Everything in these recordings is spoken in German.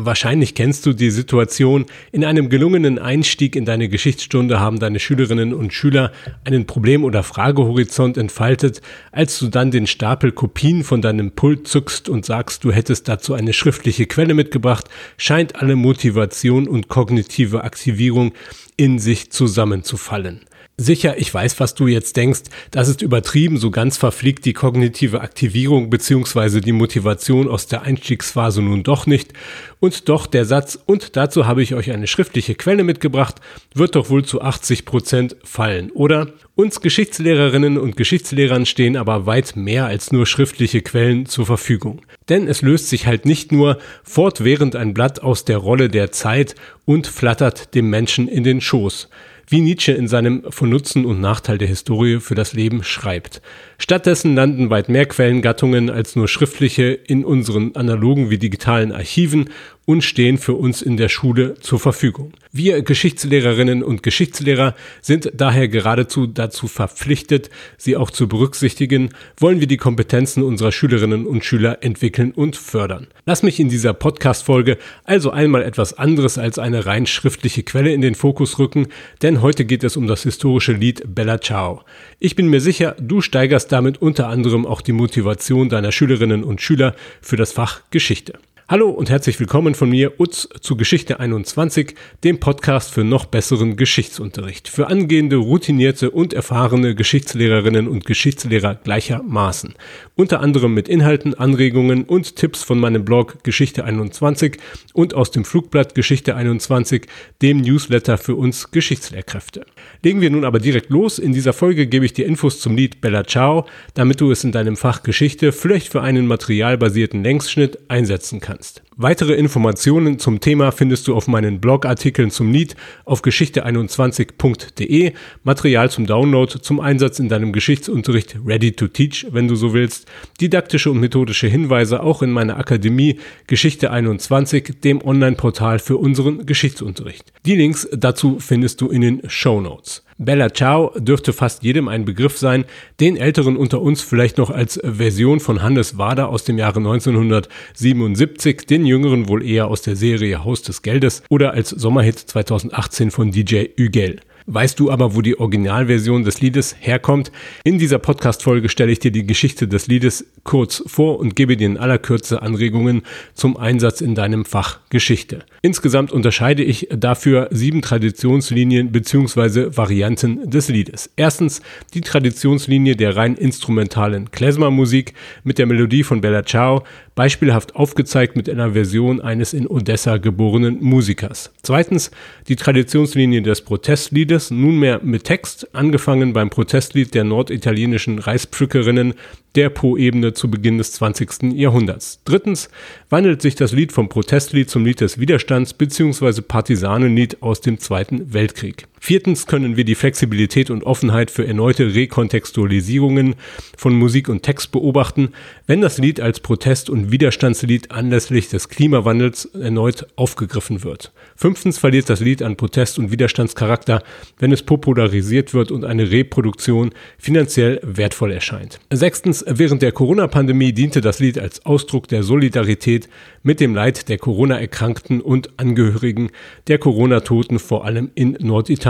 Wahrscheinlich kennst du die Situation, in einem gelungenen Einstieg in deine Geschichtsstunde haben deine Schülerinnen und Schüler einen Problem- oder Fragehorizont entfaltet, als du dann den Stapel Kopien von deinem Pult zückst und sagst, du hättest dazu eine schriftliche Quelle mitgebracht, scheint alle Motivation und kognitive Aktivierung in sich zusammenzufallen. Sicher, ich weiß, was du jetzt denkst. Das ist übertrieben, so ganz verfliegt die kognitive Aktivierung bzw. die Motivation aus der Einstiegsphase nun doch nicht. Und doch der Satz, und dazu habe ich euch eine schriftliche Quelle mitgebracht, wird doch wohl zu 80 Prozent fallen, oder? Uns Geschichtslehrerinnen und Geschichtslehrern stehen aber weit mehr als nur schriftliche Quellen zur Verfügung. Denn es löst sich halt nicht nur fortwährend ein Blatt aus der Rolle der Zeit und flattert dem Menschen in den Schoß wie Nietzsche in seinem Von Nutzen und Nachteil der Historie für das Leben schreibt. Stattdessen landen weit mehr Quellengattungen als nur schriftliche in unseren analogen wie digitalen Archiven und stehen für uns in der Schule zur Verfügung. Wir Geschichtslehrerinnen und Geschichtslehrer sind daher geradezu dazu verpflichtet, sie auch zu berücksichtigen, wollen wir die Kompetenzen unserer Schülerinnen und Schüler entwickeln und fördern. Lass mich in dieser Podcast-Folge also einmal etwas anderes als eine rein schriftliche Quelle in den Fokus rücken, denn heute geht es um das historische Lied Bella Ciao. Ich bin mir sicher, du steigerst damit unter anderem auch die Motivation deiner Schülerinnen und Schüler für das Fach Geschichte. Hallo und herzlich willkommen von mir, Utz, zu Geschichte 21, dem Podcast für noch besseren Geschichtsunterricht. Für angehende, routinierte und erfahrene Geschichtslehrerinnen und Geschichtslehrer gleichermaßen. Unter anderem mit Inhalten, Anregungen und Tipps von meinem Blog Geschichte 21 und aus dem Flugblatt Geschichte 21, dem Newsletter für uns Geschichtslehrkräfte. Legen wir nun aber direkt los. In dieser Folge gebe ich dir Infos zum Lied Bella Ciao, damit du es in deinem Fach Geschichte vielleicht für einen materialbasierten Längsschnitt einsetzen kannst kannst. Weitere Informationen zum Thema findest du auf meinen Blogartikeln zum Lied auf geschichte21.de, Material zum Download, zum Einsatz in deinem Geschichtsunterricht Ready to Teach, wenn du so willst, didaktische und methodische Hinweise auch in meiner Akademie Geschichte 21, dem Online-Portal für unseren Geschichtsunterricht. Die Links dazu findest du in den Show Notes. Bella Ciao dürfte fast jedem ein Begriff sein, den Älteren unter uns vielleicht noch als Version von Hannes Wader aus dem Jahre 1977, den Jüngeren wohl eher aus der Serie Haus des Geldes oder als Sommerhit 2018 von DJ Ügel. Weißt du aber, wo die Originalversion des Liedes herkommt? In dieser Podcast-Folge stelle ich dir die Geschichte des Liedes kurz vor und gebe dir in aller Kürze Anregungen zum Einsatz in deinem Fach Geschichte. Insgesamt unterscheide ich dafür sieben Traditionslinien bzw. Varianten des Liedes. Erstens die Traditionslinie der rein instrumentalen Klezmer-Musik mit der Melodie von Bella Ciao, beispielhaft aufgezeigt mit einer Version eines in Odessa geborenen Musikers. Zweitens die Traditionslinie des Protestliedes Liedes nunmehr mit Text, angefangen beim Protestlied der norditalienischen Reispflückerinnen der Po-Ebene zu Beginn des 20. Jahrhunderts. Drittens wandelt sich das Lied vom Protestlied zum Lied des Widerstands bzw. Partisanenlied aus dem Zweiten Weltkrieg. Viertens können wir die Flexibilität und Offenheit für erneute Rekontextualisierungen von Musik und Text beobachten, wenn das Lied als Protest- und Widerstandslied anlässlich des Klimawandels erneut aufgegriffen wird. Fünftens verliert das Lied an Protest- und Widerstandscharakter, wenn es popularisiert wird und eine Reproduktion finanziell wertvoll erscheint. Sechstens, während der Corona-Pandemie diente das Lied als Ausdruck der Solidarität mit dem Leid der Corona-Erkrankten und Angehörigen der Corona-Toten, vor allem in Norditalien.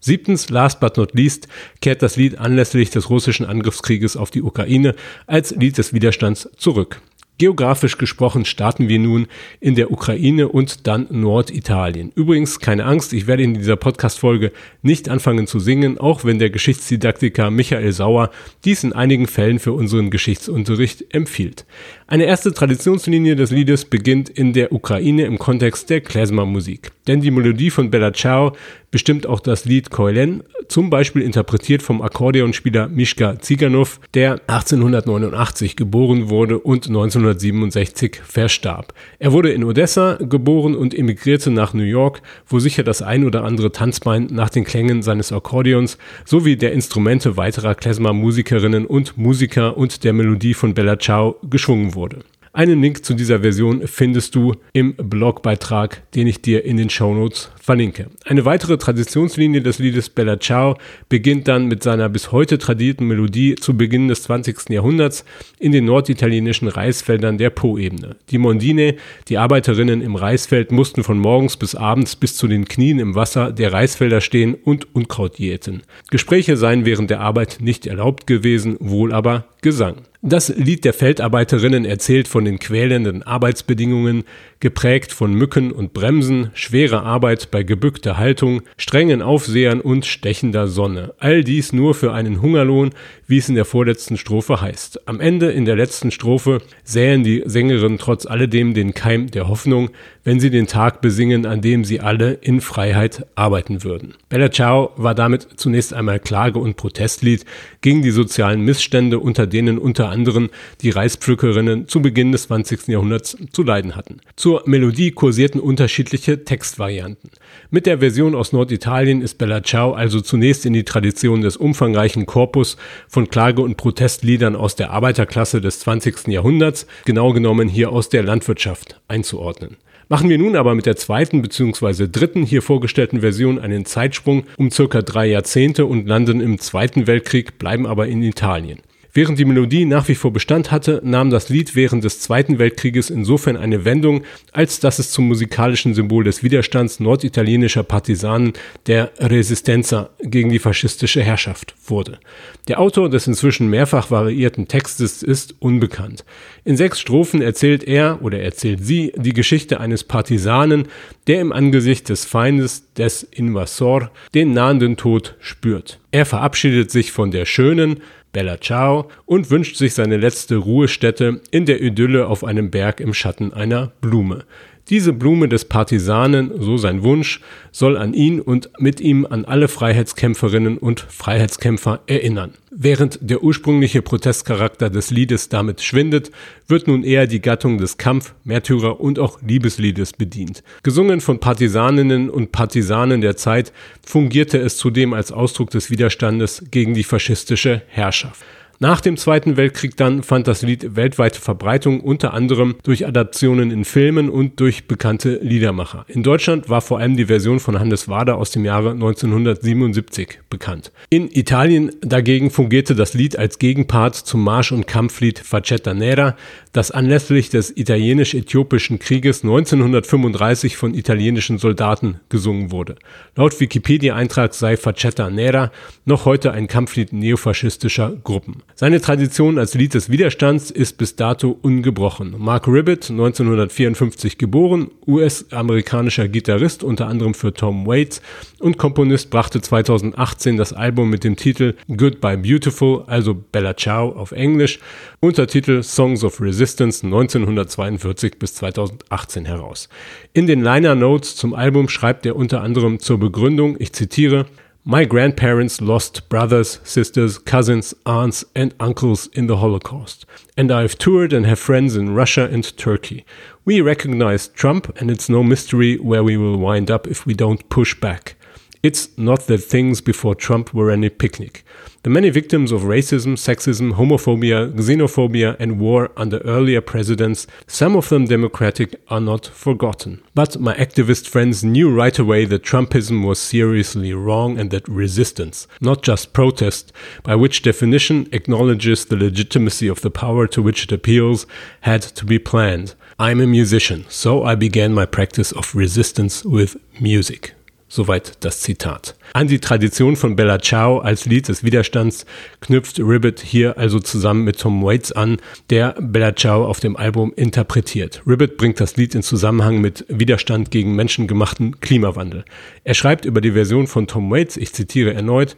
Siebtens, last but not least, kehrt das Lied anlässlich des russischen Angriffskrieges auf die Ukraine als Lied des Widerstands zurück. Geografisch gesprochen starten wir nun in der Ukraine und dann Norditalien. Übrigens, keine Angst, ich werde in dieser Podcast-Folge nicht anfangen zu singen, auch wenn der Geschichtsdidaktiker Michael Sauer dies in einigen Fällen für unseren Geschichtsunterricht empfiehlt. Eine erste Traditionslinie des Liedes beginnt in der Ukraine im Kontext der Klezmer-Musik. Denn die Melodie von Bella Ciao bestimmt auch das Lied Koelen, zum Beispiel interpretiert vom Akkordeonspieler Mischka Ziganov, der 1889 geboren wurde und 1967 verstarb. Er wurde in Odessa geboren und emigrierte nach New York, wo sicher das ein oder andere Tanzbein nach den Klängen seines Akkordeons sowie der Instrumente weiterer Klezmer-Musikerinnen und Musiker und der Melodie von Bella Ciao geschwungen wurde. Einen Link zu dieser Version findest du im Blogbeitrag, den ich dir in den Shownotes verlinke. Eine weitere Traditionslinie des Liedes Bella Ciao beginnt dann mit seiner bis heute tradierten Melodie zu Beginn des 20. Jahrhunderts in den norditalienischen Reisfeldern der Po-Ebene. Die Mondine, die Arbeiterinnen im Reisfeld, mussten von morgens bis abends bis zu den Knien im Wasser der Reisfelder stehen und Unkraut jäten. Gespräche seien während der Arbeit nicht erlaubt gewesen, wohl aber Gesang. Das Lied der Feldarbeiterinnen erzählt von den quälenden Arbeitsbedingungen, geprägt von Mücken und Bremsen, schwerer Arbeit bei gebückter Haltung, strengen Aufsehern und stechender Sonne. All dies nur für einen Hungerlohn, wie es in der vorletzten Strophe heißt. Am Ende in der letzten Strophe säen die Sängerinnen trotz alledem den Keim der Hoffnung, wenn sie den Tag besingen, an dem sie alle in Freiheit arbeiten würden. Bella Ciao war damit zunächst einmal Klage- und Protestlied gegen die sozialen Missstände, unter denen unter anderem die Reispflückerinnen zu Beginn des 20. Jahrhunderts zu leiden hatten. Zur Melodie kursierten unterschiedliche Textvarianten. Mit der Version aus Norditalien ist Bella Ciao also zunächst in die Tradition des umfangreichen Korpus von Klage- und Protestliedern aus der Arbeiterklasse des 20. Jahrhunderts, genau genommen hier aus der Landwirtschaft, einzuordnen. Machen wir nun aber mit der zweiten bzw. dritten hier vorgestellten Version einen Zeitsprung um circa drei Jahrzehnte und landen im Zweiten Weltkrieg, bleiben aber in Italien. Während die Melodie nach wie vor Bestand hatte, nahm das Lied während des Zweiten Weltkrieges insofern eine Wendung, als dass es zum musikalischen Symbol des Widerstands norditalienischer Partisanen der Resistenza gegen die faschistische Herrschaft wurde. Der Autor des inzwischen mehrfach variierten Textes ist unbekannt. In sechs Strophen erzählt er oder erzählt sie die Geschichte eines Partisanen, der im Angesicht des Feindes des Invasor den nahenden Tod spürt. Er verabschiedet sich von der schönen, Bella Ciao und wünscht sich seine letzte Ruhestätte in der Idylle auf einem Berg im Schatten einer Blume. Diese Blume des Partisanen, so sein Wunsch, soll an ihn und mit ihm an alle Freiheitskämpferinnen und Freiheitskämpfer erinnern. Während der ursprüngliche Protestcharakter des Liedes damit schwindet, wird nun eher die Gattung des Kampf-, Märtyrer- und auch Liebesliedes bedient. Gesungen von Partisaninnen und Partisanen der Zeit fungierte es zudem als Ausdruck des Widerstandes gegen die faschistische Herrschaft. Nach dem Zweiten Weltkrieg dann fand das Lied weltweite Verbreitung, unter anderem durch Adaptionen in Filmen und durch bekannte Liedermacher. In Deutschland war vor allem die Version von Hannes Wader aus dem Jahre 1977 bekannt. In Italien dagegen fungierte das Lied als Gegenpart zum Marsch- und Kampflied Facetta Nera, das anlässlich des italienisch-äthiopischen Krieges 1935 von italienischen Soldaten gesungen wurde. Laut Wikipedia-Eintrag sei Facetta Nera noch heute ein Kampflied neofaschistischer Gruppen. Seine Tradition als Lied des Widerstands ist bis dato ungebrochen. Mark Ribbett, 1954 geboren, US-amerikanischer Gitarrist unter anderem für Tom Waits und Komponist, brachte 2018 das Album mit dem Titel Goodbye Beautiful, also Bella Ciao auf Englisch, Untertitel Songs of Resistance 1942 bis 2018 heraus. In den Liner Notes zum Album schreibt er unter anderem zur Begründung, ich zitiere, My grandparents lost brothers, sisters, cousins, aunts, and uncles in the Holocaust. And I've toured and have friends in Russia and Turkey. We recognize Trump, and it's no mystery where we will wind up if we don't push back. It's not that things before Trump were any picnic. The many victims of racism, sexism, homophobia, xenophobia, and war under earlier presidents, some of them democratic, are not forgotten. But my activist friends knew right away that Trumpism was seriously wrong and that resistance, not just protest, by which definition acknowledges the legitimacy of the power to which it appeals, had to be planned. I'm a musician, so I began my practice of resistance with music. Soweit das Zitat. An die Tradition von Bella Ciao als Lied des Widerstands knüpft Ribbit hier also zusammen mit Tom Waits an, der Bella Ciao auf dem Album interpretiert. Ribbit bringt das Lied in Zusammenhang mit Widerstand gegen menschengemachten Klimawandel. Er schreibt über die Version von Tom Waits, ich zitiere erneut,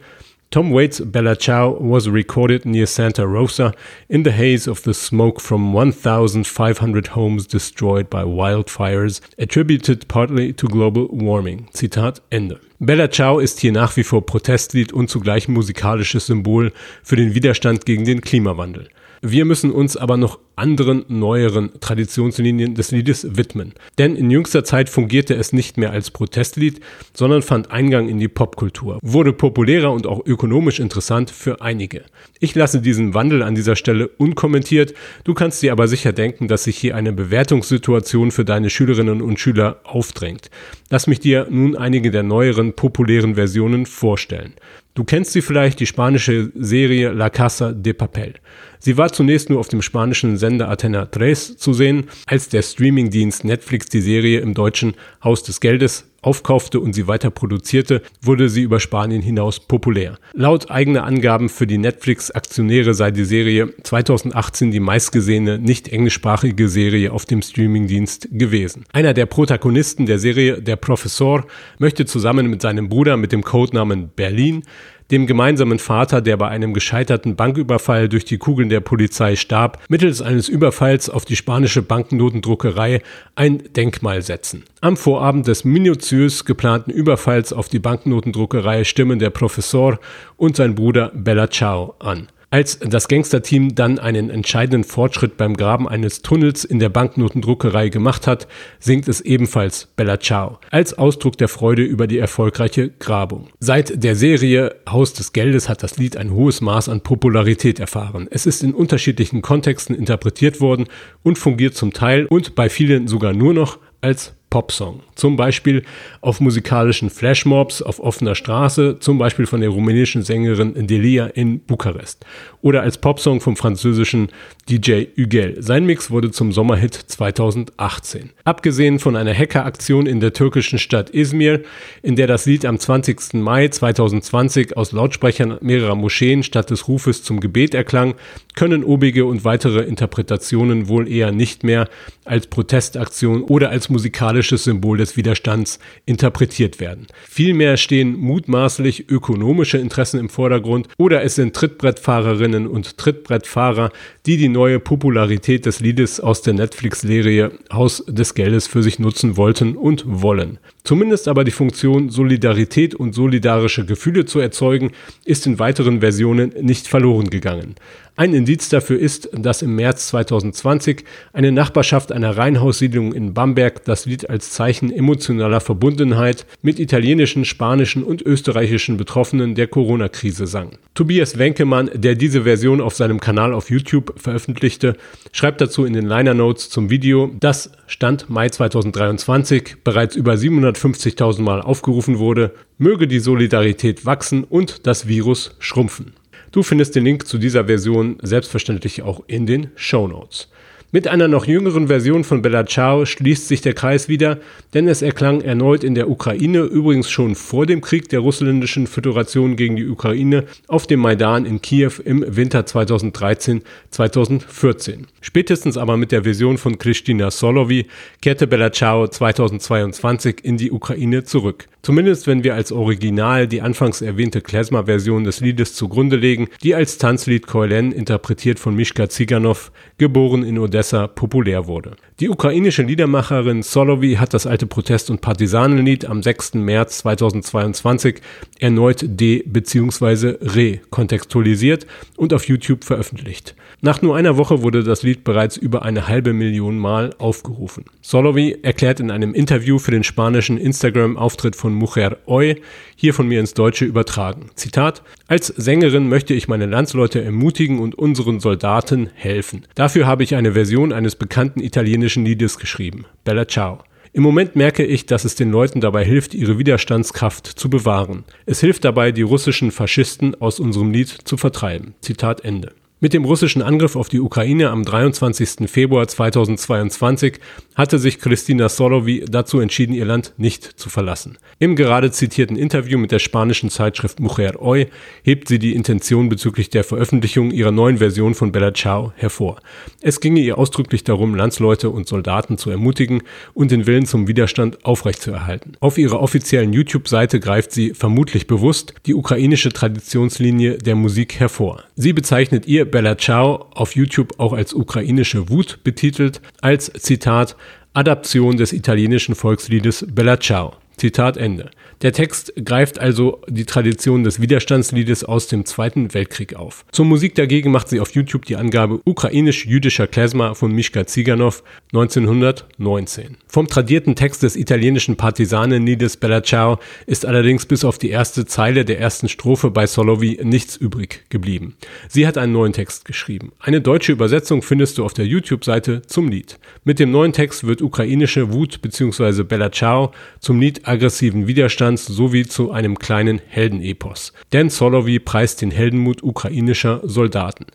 Tom Waits' Bella Ciao was recorded near Santa Rosa in the haze of the smoke from 1,500 homes destroyed by wildfires, attributed partly to global warming. Zitat Ende. Bella Ciao ist hier nach wie vor Protestlied und zugleich musikalisches Symbol für den Widerstand gegen den Klimawandel. Wir müssen uns aber noch anderen, neueren Traditionslinien des Liedes widmen. Denn in jüngster Zeit fungierte es nicht mehr als Protestlied, sondern fand Eingang in die Popkultur, wurde populärer und auch ökonomisch interessant für einige. Ich lasse diesen Wandel an dieser Stelle unkommentiert, du kannst dir aber sicher denken, dass sich hier eine Bewertungssituation für deine Schülerinnen und Schüler aufdrängt. Lass mich dir nun einige der neueren populären Versionen vorstellen. Du kennst sie vielleicht, die spanische Serie La Casa de Papel. Sie war zunächst nur auf dem spanischen Sender Atena 3 zu sehen, als der Streamingdienst Netflix die Serie im deutschen Haus des Geldes aufkaufte und sie weiter produzierte, wurde sie über Spanien hinaus populär. Laut eigener Angaben für die Netflix-Aktionäre sei die Serie 2018 die meistgesehene nicht englischsprachige Serie auf dem Streamingdienst gewesen. Einer der Protagonisten der Serie, der Professor, möchte zusammen mit seinem Bruder mit dem Codenamen Berlin dem gemeinsamen Vater, der bei einem gescheiterten Banküberfall durch die Kugeln der Polizei starb, mittels eines Überfalls auf die spanische Banknotendruckerei ein Denkmal setzen. Am Vorabend des minutiös geplanten Überfalls auf die Banknotendruckerei stimmen der Professor und sein Bruder Bella Ciao an. Als das Gangsterteam dann einen entscheidenden Fortschritt beim Graben eines Tunnels in der Banknotendruckerei gemacht hat, singt es ebenfalls Bella Ciao als Ausdruck der Freude über die erfolgreiche Grabung. Seit der Serie Haus des Geldes hat das Lied ein hohes Maß an Popularität erfahren. Es ist in unterschiedlichen Kontexten interpretiert worden und fungiert zum Teil und bei vielen sogar nur noch als Popsong. Zum Beispiel auf musikalischen Flashmobs auf offener Straße, zum Beispiel von der rumänischen Sängerin Delia in Bukarest. Oder als Popsong vom französischen DJ Ügel. Sein Mix wurde zum Sommerhit 2018. Abgesehen von einer Hackeraktion in der türkischen Stadt Izmir, in der das Lied am 20. Mai 2020 aus Lautsprechern mehrerer Moscheen statt des Rufes zum Gebet erklang, können obige und weitere Interpretationen wohl eher nicht mehr als Protestaktion oder als musikalisches Symbol des Widerstands interpretiert werden. Vielmehr stehen mutmaßlich ökonomische Interessen im Vordergrund oder es sind Trittbrettfahrerinnen und Trittbrettfahrer, die die neue Popularität des Liedes aus der Netflix-Serie Haus des Geldes für sich nutzen wollten und wollen. Zumindest aber die Funktion Solidarität und solidarische Gefühle zu erzeugen, ist in weiteren Versionen nicht verloren gegangen. Ein Indiz dafür ist, dass im März 2020 eine Nachbarschaft einer Reihenhaussiedlung in Bamberg das Lied als Zeichen emotionaler Verbundenheit mit italienischen, spanischen und österreichischen Betroffenen der Corona-Krise sang. Tobias Wenkemann, der diese Version auf seinem Kanal auf YouTube veröffentlichte, schreibt dazu in den Liner Notes zum Video, das Stand Mai 2023 bereits über 750.000 Mal aufgerufen wurde, möge die Solidarität wachsen und das Virus schrumpfen. Du findest den Link zu dieser Version selbstverständlich auch in den Show Notes. Mit einer noch jüngeren Version von Bella Ciao schließt sich der Kreis wieder, denn es erklang erneut in der Ukraine, übrigens schon vor dem Krieg der russländischen Föderation gegen die Ukraine, auf dem Maidan in Kiew im Winter 2013-2014. Spätestens aber mit der Version von Kristina Solovi kehrte Bella Ciao 2022 in die Ukraine zurück. Zumindest wenn wir als Original die anfangs erwähnte Klezmer-Version des Liedes zugrunde legen, die als Tanzlied Koelen, interpretiert von Mishka Ziganov, geboren in Odessa, populär wurde. Die ukrainische Liedermacherin Solovi hat das alte Protest- und Partisanenlied am 6. März 2022 erneut de- bzw. re-kontextualisiert und auf YouTube veröffentlicht. Nach nur einer Woche wurde das Lied bereits über eine halbe Million Mal aufgerufen. Solovi erklärt in einem Interview für den spanischen Instagram-Auftritt von Mujer Hoy, hier von mir ins Deutsche übertragen. Zitat, als Sängerin möchte ich meine Landsleute ermutigen und unseren Soldaten helfen. Dafür habe ich eine Version eines bekannten italienischen Liedes geschrieben, Bella Ciao. Im Moment merke ich, dass es den Leuten dabei hilft, ihre Widerstandskraft zu bewahren. Es hilft dabei, die russischen Faschisten aus unserem Lied zu vertreiben. Zitat Ende. Mit dem russischen Angriff auf die Ukraine am 23. Februar 2022 hatte sich Christina Solovi dazu entschieden, ihr Land nicht zu verlassen. Im gerade zitierten Interview mit der spanischen Zeitschrift Mujer Hoy hebt sie die Intention bezüglich der Veröffentlichung ihrer neuen Version von Bella Ciao hervor. Es ginge ihr ausdrücklich darum, Landsleute und Soldaten zu ermutigen und den Willen zum Widerstand aufrechtzuerhalten. Auf ihrer offiziellen YouTube-Seite greift sie vermutlich bewusst die ukrainische Traditionslinie der Musik hervor. Sie bezeichnet ihr Bella Ciao auf YouTube auch als ukrainische Wut betitelt, als Zitat Adaption des italienischen Volksliedes Bella Ciao. Zitat Ende. Der Text greift also die Tradition des Widerstandsliedes aus dem Zweiten Weltkrieg auf. Zur Musik dagegen macht sie auf YouTube die Angabe ukrainisch-jüdischer Klezmer von Mischka Ziganov 1919. Vom tradierten Text des italienischen Partisanenliedes Bella Ciao ist allerdings bis auf die erste Zeile der ersten Strophe bei Solovi nichts übrig geblieben. Sie hat einen neuen Text geschrieben. Eine deutsche Übersetzung findest du auf der YouTube-Seite zum Lied. Mit dem neuen Text wird ukrainische Wut bzw. Bella Ciao zum Lied aggressiven Widerstand Widerstands sowie zu einem kleinen Heldenepos. Denn Solowy preist den Heldenmut ukrainischer Soldaten.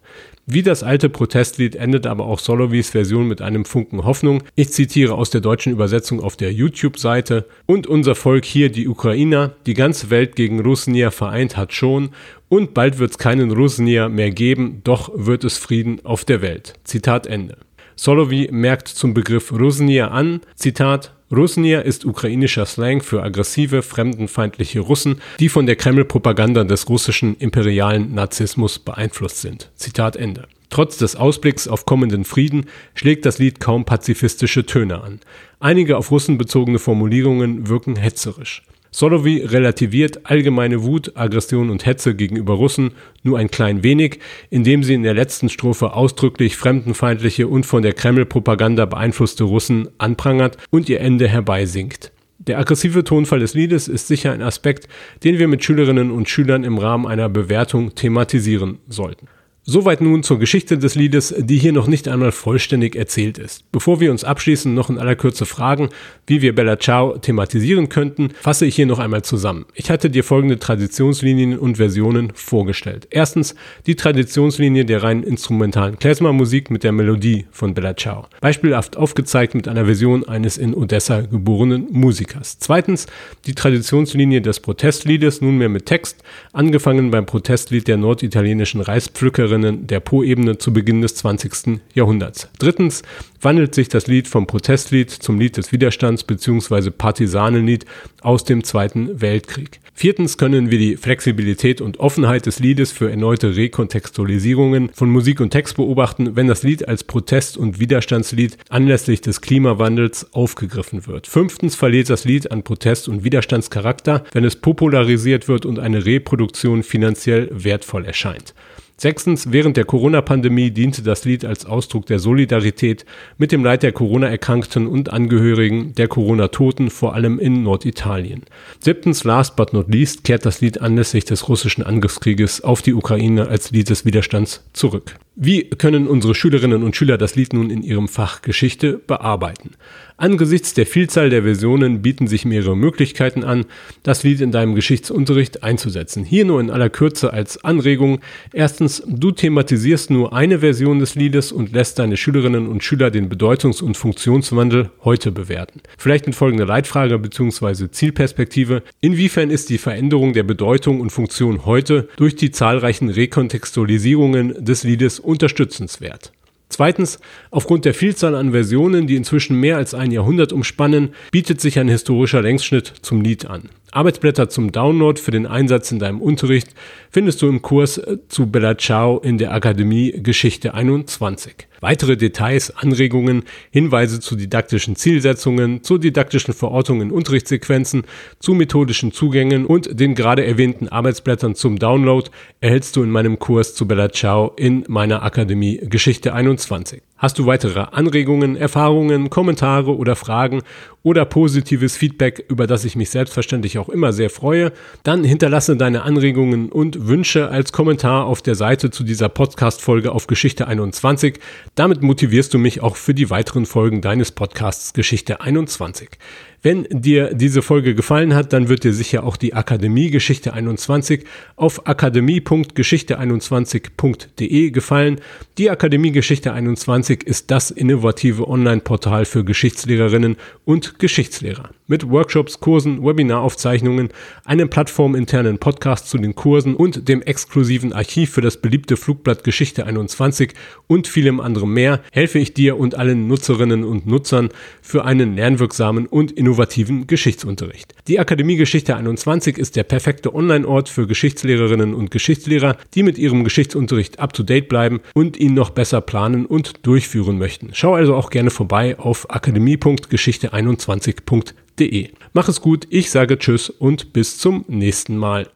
Wie das alte Protestlied endet aber auch Solovys Version mit einem Funken Hoffnung. Ich zitiere aus der deutschen Übersetzung auf der YouTube-Seite. Und unser Volk hier, die Ukrainer, die ganze Welt gegen Russnia vereint hat schon. Und bald wird es keinen Russnia mehr geben, doch wird es Frieden auf der Welt. Zitat Ende. Solovy merkt zum Begriff Rusnia an, Zitat, Rusnia ist ukrainischer Slang für aggressive, fremdenfeindliche Russen, die von der Kreml-Propaganda des russischen imperialen Narzissmus beeinflusst sind. Zitat Ende. Trotz des Ausblicks auf kommenden Frieden schlägt das Lied kaum pazifistische Töne an. Einige auf Russen bezogene Formulierungen wirken hetzerisch. Solowy relativiert allgemeine Wut, Aggression und Hetze gegenüber Russen nur ein klein wenig, indem sie in der letzten Strophe ausdrücklich fremdenfeindliche und von der Kreml-Propaganda beeinflusste Russen anprangert und ihr Ende herbeisingt. Der aggressive Tonfall des Liedes ist sicher ein Aspekt, den wir mit Schülerinnen und Schülern im Rahmen einer Bewertung thematisieren sollten. Soweit nun zur Geschichte des Liedes, die hier noch nicht einmal vollständig erzählt ist. Bevor wir uns abschließen, noch in aller Kürze fragen, wie wir Bella Ciao thematisieren könnten, fasse ich hier noch einmal zusammen. Ich hatte dir folgende Traditionslinien und Versionen vorgestellt. Erstens die Traditionslinie der rein instrumentalen Klezmer-Musik mit der Melodie von Bella Ciao. Beispielhaft aufgezeigt mit einer Version eines in Odessa geborenen Musikers. Zweitens die Traditionslinie des Protestliedes, nunmehr mit Text, angefangen beim Protestlied der norditalienischen Reispflückerin Musikerinnen der Po-Ebene zu Beginn des 20. Jahrhunderts. Drittens wandelt sich das Lied vom Protestlied zum Lied des Widerstands bzw. Partisanenlied aus dem Zweiten Weltkrieg. Viertens können wir die Flexibilität und Offenheit des Liedes für erneute Rekontextualisierungen von Musik und Text beobachten, wenn das Lied als Protest- und Widerstandslied anlässlich des Klimawandels aufgegriffen wird. Fünftens verliert das Lied an Protest- und Widerstandscharakter, wenn es popularisiert wird und eine Reproduktion finanziell wertvoll erscheint. Sechstens, während der Corona-Pandemie diente das Lied als Ausdruck der Solidarität mit dem Leid der Corona-Erkrankten und Angehörigen der Corona-Toten, vor allem in Norditalien. Siebtens, last but not least, kehrt das Lied anlässlich des russischen Angriffskrieges auf die Ukraine als Lied des Widerstands zurück. Wie können unsere Schülerinnen und Schüler das Lied nun in ihrem Fach Geschichte bearbeiten? Angesichts der Vielzahl der Versionen bieten sich mehrere Möglichkeiten an, das Lied in deinem Geschichtsunterricht einzusetzen. Hier nur in aller Kürze als Anregung. Erstens, du thematisierst nur eine Version des Liedes und lässt deine Schülerinnen und Schüler den Bedeutungs- und Funktionswandel heute bewerten. Vielleicht mit folgender Leitfrage bzw. Zielperspektive. Inwiefern ist die Veränderung der Bedeutung und Funktion heute durch die zahlreichen Rekontextualisierungen des Liedes unterstützenswert. Zweitens, aufgrund der Vielzahl an Versionen, die inzwischen mehr als ein Jahrhundert umspannen, bietet sich ein historischer Längsschnitt zum Lied an. Arbeitsblätter zum Download für den Einsatz in deinem Unterricht findest du im Kurs zu Bella Ciao in der Akademie Geschichte 21. Weitere Details, Anregungen, Hinweise zu didaktischen Zielsetzungen, zu didaktischen Verortungen in Unterrichtssequenzen, zu methodischen Zugängen und den gerade erwähnten Arbeitsblättern zum Download erhältst du in meinem Kurs zu Bella Ciao in meiner Akademie Geschichte 21. Hast du weitere Anregungen, Erfahrungen, Kommentare oder Fragen oder positives Feedback, über das ich mich selbstverständlich auch immer sehr freue, dann hinterlasse deine Anregungen und Wünsche als Kommentar auf der Seite zu dieser Podcast-Folge auf Geschichte 21. Damit motivierst du mich auch für die weiteren Folgen deines Podcasts Geschichte 21. Wenn dir diese Folge gefallen hat, dann wird dir sicher auch die Akademie Geschichte 21 auf akademie.geschichte21.de gefallen. Die Akademie Geschichte 21 ist das innovative Online-Portal für Geschichtslehrerinnen und Geschichtslehrer. Mit Workshops, Kursen, Webinaraufzeichnungen, einem plattforminternen Podcast zu den Kursen und dem exklusiven Archiv für das beliebte Flugblatt Geschichte 21 und vielem anderem mehr helfe ich dir und allen Nutzerinnen und Nutzern für einen lernwirksamen und innovativen innovativen Geschichtsunterricht. Die Akademie Geschichte 21 ist der perfekte Online-Ort für Geschichtslehrerinnen und Geschichtslehrer, die mit ihrem Geschichtsunterricht up-to-date bleiben und ihn noch besser planen und durchführen möchten. Schau also auch gerne vorbei auf akademie.geschichte21.de. Mach es gut, ich sage Tschüss und bis zum nächsten Mal.